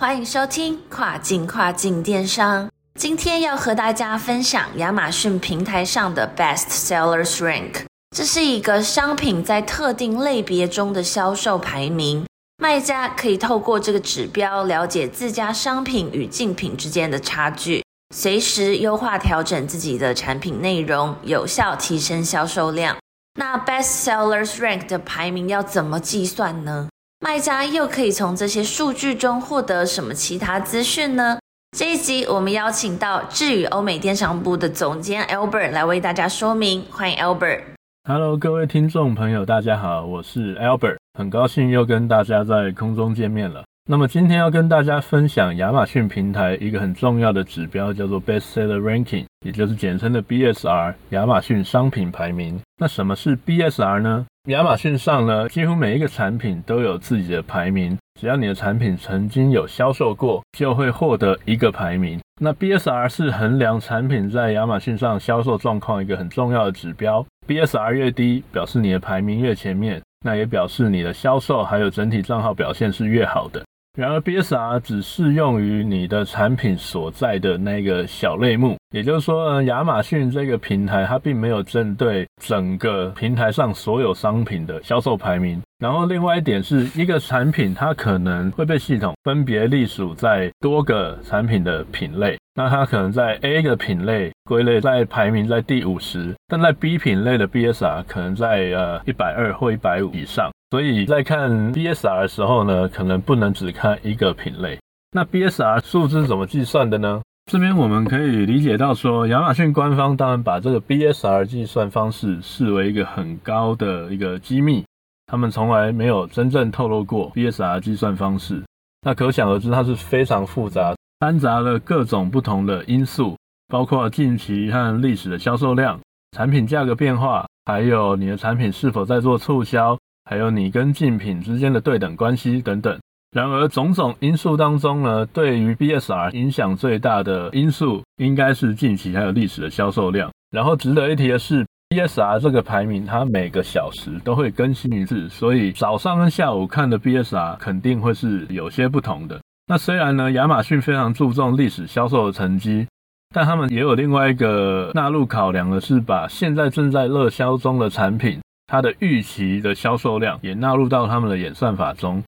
欢迎收听跨境跨境电商。今天要和大家分享亚马逊平台上的 Best Sellers Rank，这是一个商品在特定类别中的销售排名。卖家可以透过这个指标了解自家商品与竞品之间的差距，随时优化调整自己的产品内容，有效提升销售量。那 Best Sellers Rank 的排名要怎么计算呢？卖家又可以从这些数据中获得什么其他资讯呢？这一集我们邀请到智宇欧美电商部的总监 Albert 来为大家说明。欢迎 Albert。Hello，各位听众朋友，大家好，我是 Albert，很高兴又跟大家在空中见面了。那么今天要跟大家分享亚马逊平台一个很重要的指标，叫做 Best Seller Ranking，也就是简称的 BSR，亚马逊商品排名。那什么是 BSR 呢？亚马逊上呢，几乎每一个产品都有自己的排名，只要你的产品曾经有销售过，就会获得一个排名。那 BSR 是衡量产品在亚马逊上销售状况一个很重要的指标，BSR 越低，表示你的排名越前面，那也表示你的销售还有整体账号表现是越好的。然而，BSR 只适用于你的产品所在的那个小类目，也就是说，呢，亚马逊这个平台它并没有针对整个平台上所有商品的销售排名。然后，另外一点是一个产品它可能会被系统分别隶属在多个产品的品类。那它可能在 A 个品类归类在排名在第五十，但在 B 品类的 BSR 可能在呃一百二或一百五以上。所以在看 BSR 的时候呢，可能不能只看一个品类。那 BSR 数字怎么计算的呢？这边我们可以理解到说，亚马逊官方当然把这个 BSR 计算方式视为一个很高的一个机密，他们从来没有真正透露过 BSR 计算方式。那可想而知，它是非常复杂，掺杂了各种不同的因素，包括近期和历史的销售量、产品价格变化，还有你的产品是否在做促销。还有你跟竞品之间的对等关系等等。然而，种种因素当中呢，对于 BSR 影响最大的因素，应该是近期还有历史的销售量。然后值得一提的是，BSR 这个排名它每个小时都会更新一次，所以早上跟下午看的 BSR 肯定会是有些不同的。那虽然呢，亚马逊非常注重历史销售的成绩，但他们也有另外一个纳入考量的是，把现在正在热销中的产品。它的预期的销售量也纳入到他们的演算法中，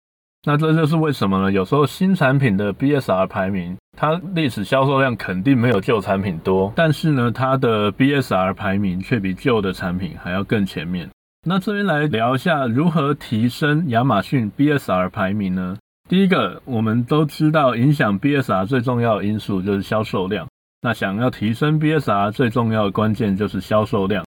那这就是为什么呢？有时候新产品的 BSR 排名，它历史销售量肯定没有旧产品多，但是呢，它的 BSR 排名却比旧的产品还要更前面。那这边来聊一下如何提升亚马逊 BSR 排名呢？第一个，我们都知道影响 BSR 最重要的因素就是销售量，那想要提升 BSR 最重要的关键就是销售量。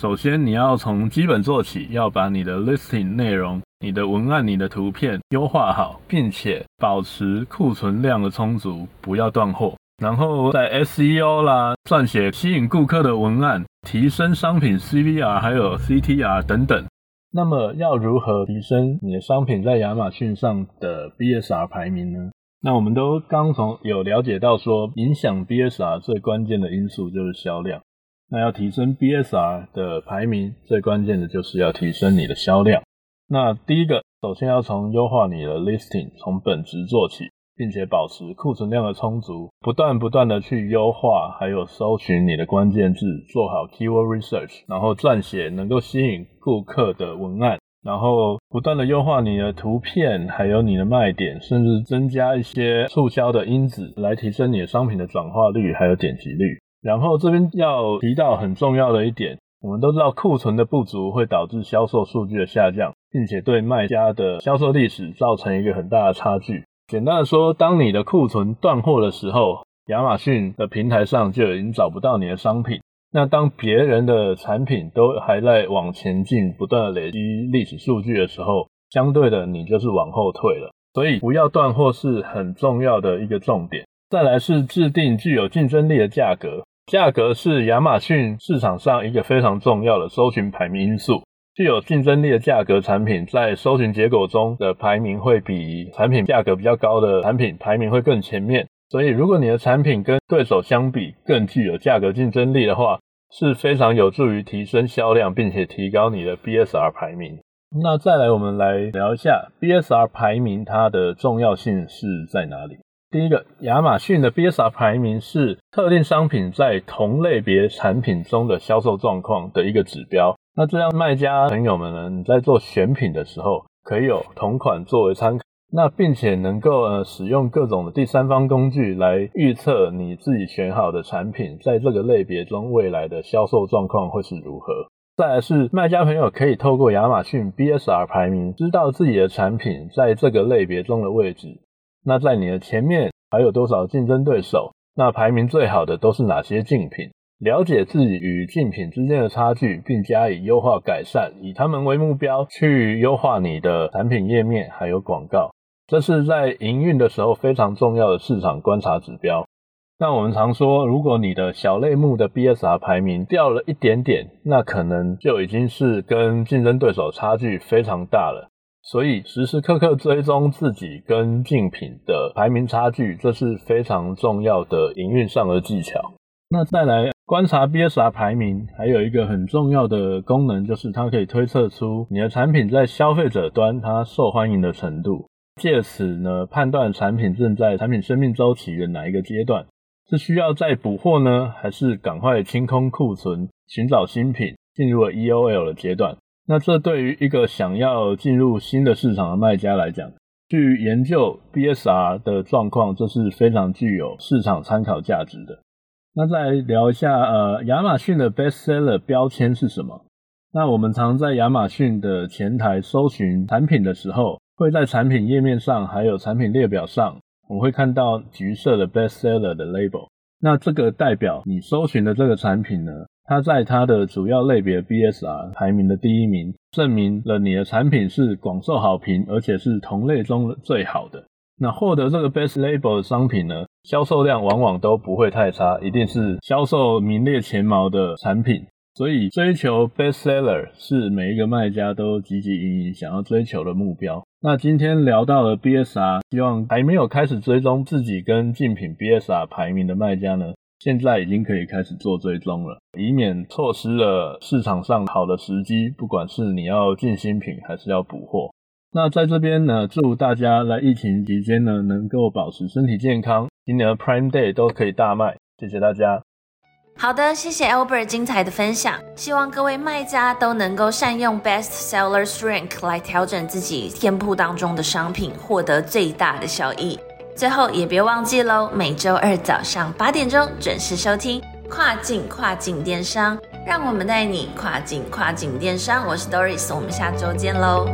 首先，你要从基本做起，要把你的 listing 内容、你的文案、你的图片优化好，并且保持库存量的充足，不要断货。然后在 SEO 啦，撰写吸引顾客的文案，提升商品 CVR 还有 CTR 等等。那么，要如何提升你的商品在亚马逊上的 BSR 排名呢？那我们都刚从有了解到说，影响 BSR 最关键的因素就是销量。那要提升 BSR 的排名，最关键的就是要提升你的销量。那第一个，首先要从优化你的 listing，从本质做起，并且保持库存量的充足，不断不断的去优化，还有搜寻你的关键字，做好 keyword research，然后撰写能够吸引顾客的文案，然后不断的优化你的图片，还有你的卖点，甚至增加一些促销的因子，来提升你的商品的转化率，还有点击率。然后这边要提到很重要的一点，我们都知道库存的不足会导致销售数据的下降，并且对卖家的销售历史造成一个很大的差距。简单的说，当你的库存断货的时候，亚马逊的平台上就已经找不到你的商品。那当别人的产品都还在往前进，不断的累积历史数据的时候，相对的你就是往后退了。所以不要断货是很重要的一个重点。再来是制定具有竞争力的价格，价格是亚马逊市场上一个非常重要的搜寻排名因素。具有竞争力的价格产品在搜寻结果中的排名会比产品价格比较高的产品排名会更前面。所以，如果你的产品跟对手相比更具有价格竞争力的话，是非常有助于提升销量，并且提高你的 BSR 排名。那再来，我们来聊一下 BSR 排名它的重要性是在哪里？第一个，亚马逊的 BSR 排名是特定商品在同类别产品中的销售状况的一个指标。那这样，卖家朋友们呢，你在做选品的时候，可以有同款作为参考。那并且能够呃使用各种的第三方工具来预测你自己选好的产品在这个类别中未来的销售状况会是如何。再来是卖家朋友可以透过亚马逊 BSR 排名，知道自己的产品在这个类别中的位置。那在你的前面还有多少竞争对手？那排名最好的都是哪些竞品？了解自己与竞品之间的差距，并加以优化改善，以他们为目标去优化你的产品页面还有广告。这是在营运的时候非常重要的市场观察指标。那我们常说，如果你的小类目的 BSR 排名掉了一点点，那可能就已经是跟竞争对手差距非常大了。所以时时刻刻追踪自己跟竞品的排名差距，这是非常重要的营运上的技巧。那再来观察 BSR 排名，还有一个很重要的功能，就是它可以推测出你的产品在消费者端它受欢迎的程度。借此呢，判断产品正在产品生命周期的哪一个阶段，是需要再补货呢，还是赶快清空库存，寻找新品，进入了 EOL 的阶段？那这对于一个想要进入新的市场的卖家来讲，去研究 BSR 的状况，这是非常具有市场参考价值的。那再聊一下，呃，亚马逊的 Bestseller 标签是什么？那我们常在亚马逊的前台搜寻产品的时候。会在产品页面上，还有产品列表上，我们会看到橘色的 bestseller 的 label。那这个代表你搜寻的这个产品呢，它在它的主要类别 BSR 排名的第一名，证明了你的产品是广受好评，而且是同类中最好的。那获得这个 best label 的商品呢，销售量往往都不会太差，一定是销售名列前茅的产品。所以追求 bestseller 是每一个卖家都积极营营想要追求的目标。那今天聊到了 BSR，希望还没有开始追踪自己跟竞品 BSR 排名的卖家呢，现在已经可以开始做追踪了，以免错失了市场上好的时机。不管是你要进新品还是要补货，那在这边呢，祝大家在疫情期间呢能够保持身体健康，今年的 Prime Day 都可以大卖。谢谢大家。好的，谢谢 Albert 精彩的分享。希望各位卖家都能够善用 Best Seller Strength 来调整自己店铺当中的商品，获得最大的效益。最后也别忘记喽，每周二早上八点钟准时收听跨境跨境电商，让我们带你跨境跨境电商。我是 Doris，我们下周见喽。